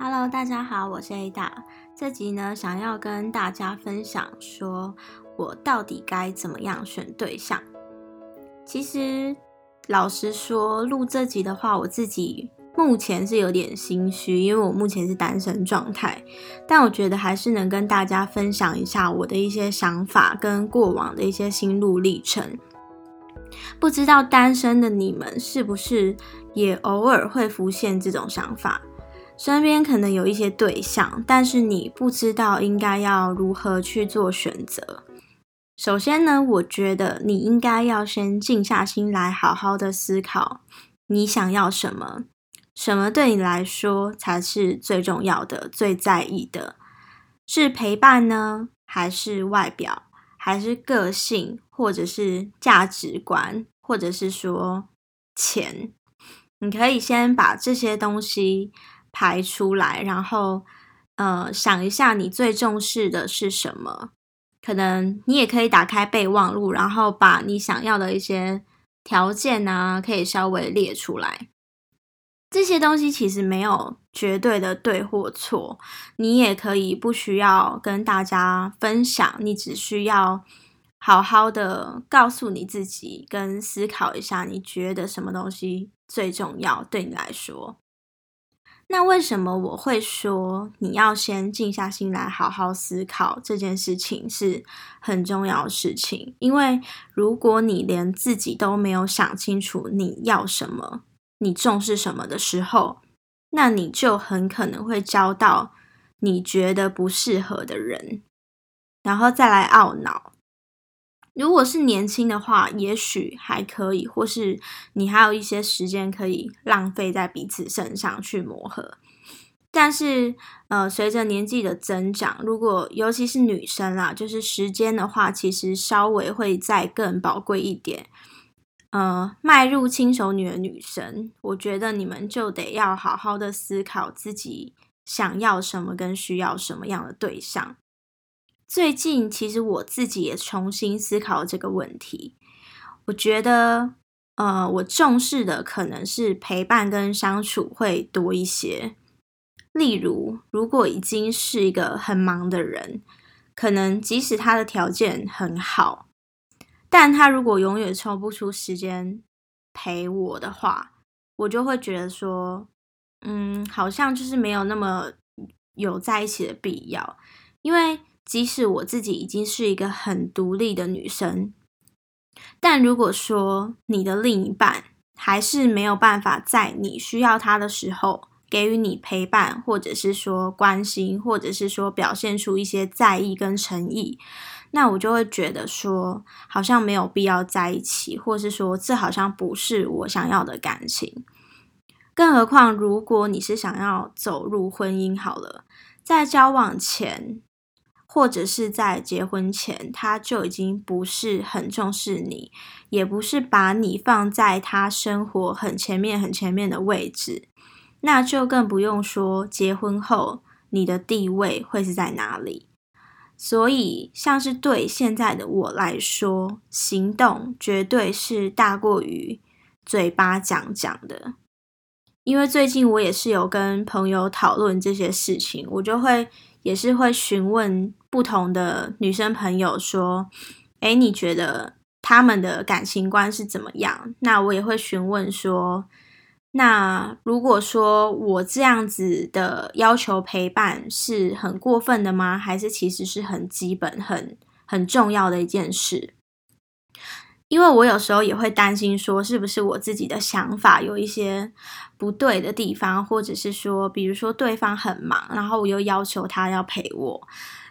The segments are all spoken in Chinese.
Hello，大家好，我是 Ada。这集呢，想要跟大家分享，说我到底该怎么样选对象。其实，老实说，录这集的话，我自己目前是有点心虚，因为我目前是单身状态。但我觉得还是能跟大家分享一下我的一些想法跟过往的一些心路历程。不知道单身的你们是不是也偶尔会浮现这种想法？身边可能有一些对象，但是你不知道应该要如何去做选择。首先呢，我觉得你应该要先静下心来，好好的思考你想要什么，什么对你来说才是最重要的、最在意的？是陪伴呢，还是外表，还是个性，或者是价值观，或者是说钱？你可以先把这些东西。排出来，然后，呃，想一下你最重视的是什么？可能你也可以打开备忘录，然后把你想要的一些条件啊，可以稍微列出来。这些东西其实没有绝对的对或错，你也可以不需要跟大家分享，你只需要好好的告诉你自己，跟思考一下，你觉得什么东西最重要对你来说。那为什么我会说你要先静下心来好好思考这件事情是很重要的事情？因为如果你连自己都没有想清楚你要什么、你重视什么的时候，那你就很可能会交到你觉得不适合的人，然后再来懊恼。如果是年轻的话，也许还可以，或是你还有一些时间可以浪费在彼此身上去磨合。但是，呃，随着年纪的增长，如果尤其是女生啦，就是时间的话，其实稍微会再更宝贵一点。呃，迈入轻熟女的女生，我觉得你们就得要好好的思考自己想要什么，跟需要什么样的对象。最近其实我自己也重新思考这个问题。我觉得，呃，我重视的可能是陪伴跟相处会多一些。例如，如果已经是一个很忙的人，可能即使他的条件很好，但他如果永远抽不出时间陪我的话，我就会觉得说，嗯，好像就是没有那么有在一起的必要，因为。即使我自己已经是一个很独立的女生，但如果说你的另一半还是没有办法在你需要他的时候给予你陪伴，或者是说关心，或者是说表现出一些在意跟诚意，那我就会觉得说好像没有必要在一起，或是说这好像不是我想要的感情。更何况，如果你是想要走入婚姻，好了，在交往前。或者是在结婚前，他就已经不是很重视你，也不是把你放在他生活很前面、很前面的位置，那就更不用说结婚后你的地位会是在哪里。所以，像是对现在的我来说，行动绝对是大过于嘴巴讲讲的。因为最近我也是有跟朋友讨论这些事情，我就会。也是会询问不同的女生朋友说：“哎，你觉得他们的感情观是怎么样？”那我也会询问说：“那如果说我这样子的要求陪伴是很过分的吗？还是其实是很基本、很很重要的一件事？”因为我有时候也会担心，说是不是我自己的想法有一些不对的地方，或者是说，比如说对方很忙，然后我又要求他要陪我，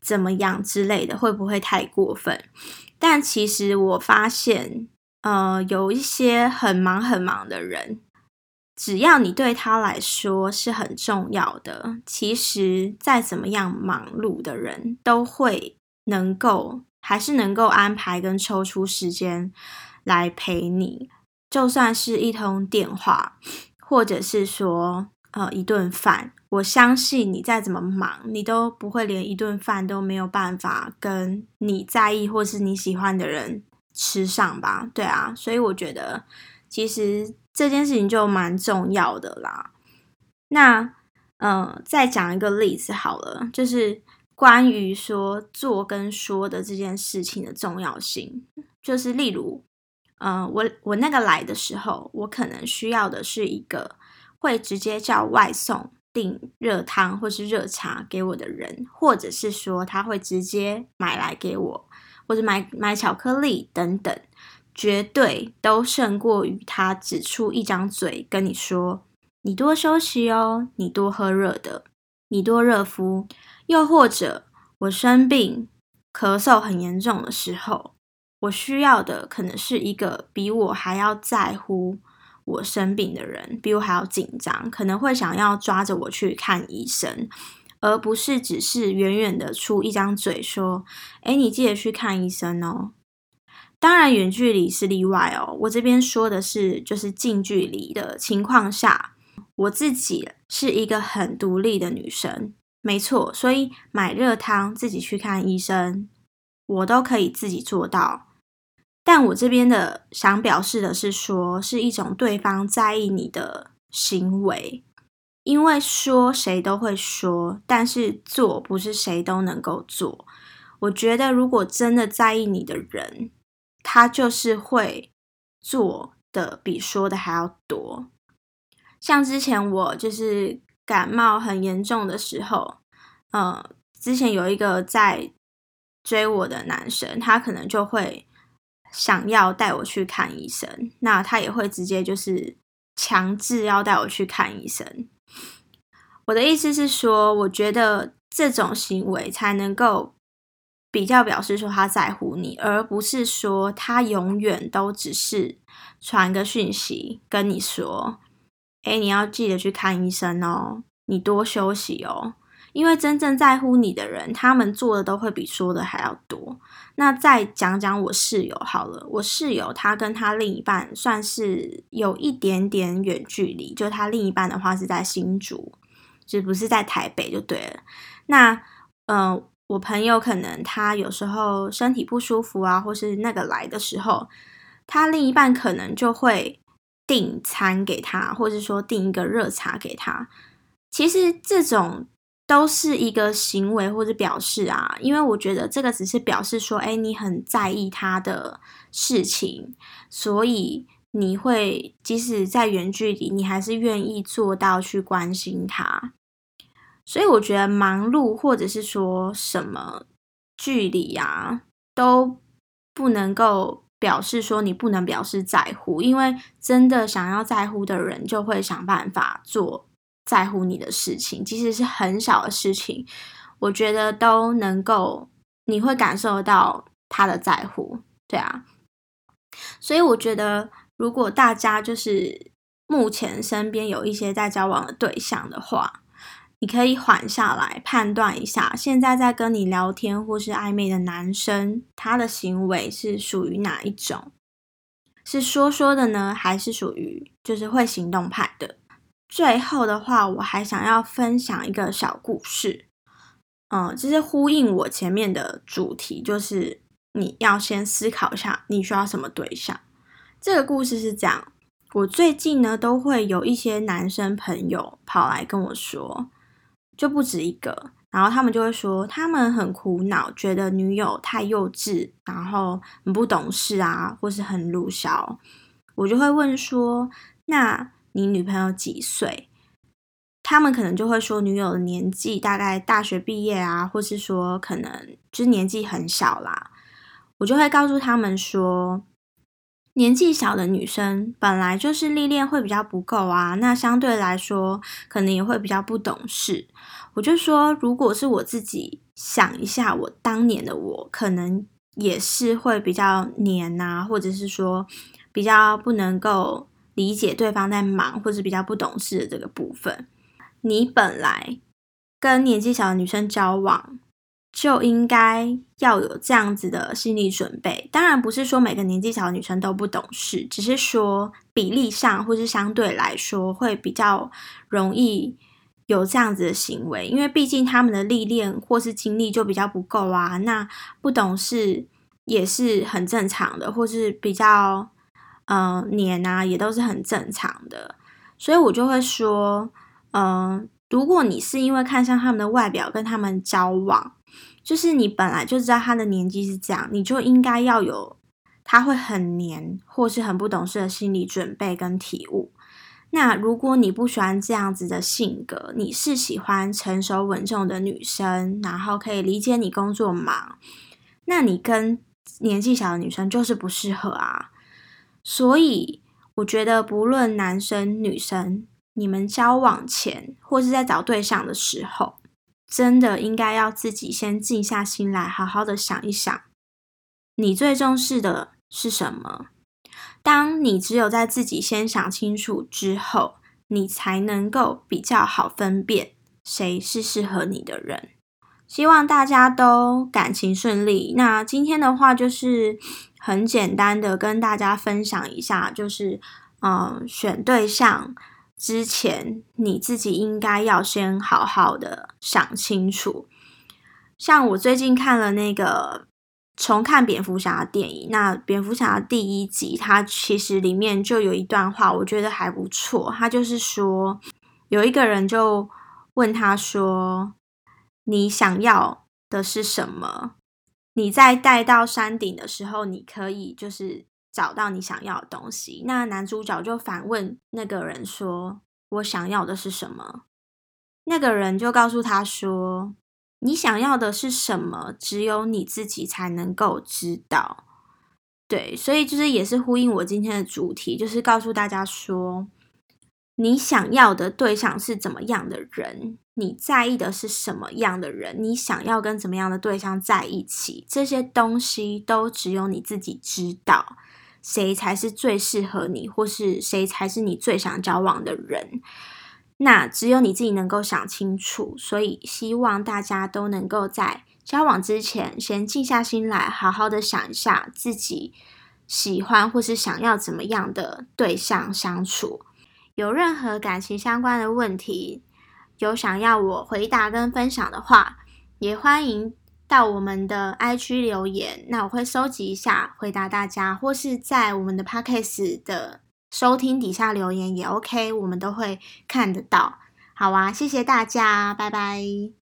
怎么样之类的，会不会太过分？但其实我发现，呃，有一些很忙很忙的人，只要你对他来说是很重要的，其实再怎么样忙碌的人都会能够。还是能够安排跟抽出时间来陪你，就算是一通电话，或者是说呃一顿饭，我相信你再怎么忙，你都不会连一顿饭都没有办法跟你在意或是你喜欢的人吃上吧？对啊，所以我觉得其实这件事情就蛮重要的啦。那嗯，再讲一个例子好了，就是关于说做跟说的这件事情的重要性。就是例如，嗯，我我那个来的时候，我可能需要的是一个会直接叫外送订热汤或是热茶给我的人，或者是说他会直接买来给我，或者买买巧克力等等，绝对都胜过于他只出一张嘴跟你说。你多休息哦，你多喝热的，你多热敷，又或者我生病、咳嗽很严重的时候，我需要的可能是一个比我还要在乎我生病的人，比我还要紧张，可能会想要抓着我去看医生，而不是只是远远的出一张嘴说：“哎，你记得去看医生哦。”当然，远距离是例外哦。我这边说的是，就是近距离的情况下。我自己是一个很独立的女生，没错，所以买热汤、自己去看医生，我都可以自己做到。但我这边的想表示的是，说是一种对方在意你的行为，因为说谁都会说，但是做不是谁都能够做。我觉得，如果真的在意你的人，他就是会做的比说的还要多。像之前我就是感冒很严重的时候，呃，之前有一个在追我的男生，他可能就会想要带我去看医生，那他也会直接就是强制要带我去看医生。我的意思是说，我觉得这种行为才能够比较表示说他在乎你，而不是说他永远都只是传个讯息跟你说。哎，你要记得去看医生哦，你多休息哦，因为真正在乎你的人，他们做的都会比说的还要多。那再讲讲我室友好了，我室友他跟他另一半算是有一点点远距离，就他另一半的话是在新竹，就不是在台北就对了。那嗯，我朋友可能他有时候身体不舒服啊，或是那个来的时候，他另一半可能就会。订餐给他，或者说订一个热茶给他，其实这种都是一个行为或者表示啊，因为我觉得这个只是表示说，哎，你很在意他的事情，所以你会即使在远距离，你还是愿意做到去关心他。所以我觉得忙碌或者是说什么距离啊，都不能够。表示说你不能表示在乎，因为真的想要在乎的人就会想办法做在乎你的事情，即使是很小的事情，我觉得都能够你会感受到他的在乎，对啊。所以我觉得，如果大家就是目前身边有一些在交往的对象的话，你可以缓下来，判断一下，现在在跟你聊天或是暧昧的男生，他的行为是属于哪一种？是说说的呢，还是属于就是会行动派的？最后的话，我还想要分享一个小故事，嗯，就是呼应我前面的主题，就是你要先思考一下你需要什么对象。这个故事是这样，我最近呢都会有一些男生朋友跑来跟我说。就不止一个，然后他们就会说，他们很苦恼，觉得女友太幼稚，然后很不懂事啊，或是很鲁小。我就会问说，那你女朋友几岁？他们可能就会说，女友的年纪大概大学毕业啊，或是说可能就是年纪很小啦。我就会告诉他们说。年纪小的女生本来就是历练会比较不够啊，那相对来说可能也会比较不懂事。我就说，如果是我自己想一下，我当年的我可能也是会比较黏啊，或者是说比较不能够理解对方在忙或者比较不懂事的这个部分。你本来跟年纪小的女生交往。就应该要有这样子的心理准备。当然不是说每个年纪小的女生都不懂事，只是说比例上或是相对来说会比较容易有这样子的行为，因为毕竟他们的历练或是经历就比较不够啊。那不懂事也是很正常的，或是比较嗯黏啊，也都是很正常的。所以我就会说，嗯，如果你是因为看上他们的外表跟他们交往，就是你本来就知道他的年纪是这样，你就应该要有他会很黏或是很不懂事的心理准备跟体悟。那如果你不喜欢这样子的性格，你是喜欢成熟稳重的女生，然后可以理解你工作忙，那你跟年纪小的女生就是不适合啊。所以我觉得，不论男生女生，你们交往前或是在找对象的时候，真的应该要自己先静下心来，好好的想一想，你最重视的是什么。当你只有在自己先想清楚之后，你才能够比较好分辨谁是适合你的人。希望大家都感情顺利。那今天的话就是很简单的跟大家分享一下，就是嗯，选对象之前你自己应该要先好好的想清楚。像我最近看了那个。重看蝙蝠侠电影，那蝙蝠侠第一集，它其实里面就有一段话，我觉得还不错。他就是说，有一个人就问他说：“你想要的是什么？你在带到山顶的时候，你可以就是找到你想要的东西。”那男主角就反问那个人说：“我想要的是什么？”那个人就告诉他说。你想要的是什么？只有你自己才能够知道。对，所以就是也是呼应我今天的主题，就是告诉大家说，你想要的对象是怎么样的人，你在意的是什么样的人，你想要跟怎么样的对象在一起，这些东西都只有你自己知道，谁才是最适合你，或是谁才是你最想交往的人。那只有你自己能够想清楚，所以希望大家都能够在交往之前先静下心来，好好的想一下自己喜欢或是想要怎么样的对象相处。有任何感情相关的问题，有想要我回答跟分享的话，也欢迎到我们的 I G 留言，那我会收集一下回答大家，或是在我们的 Podcast 的。收听底下留言也 OK，我们都会看得到。好啊，谢谢大家，拜拜。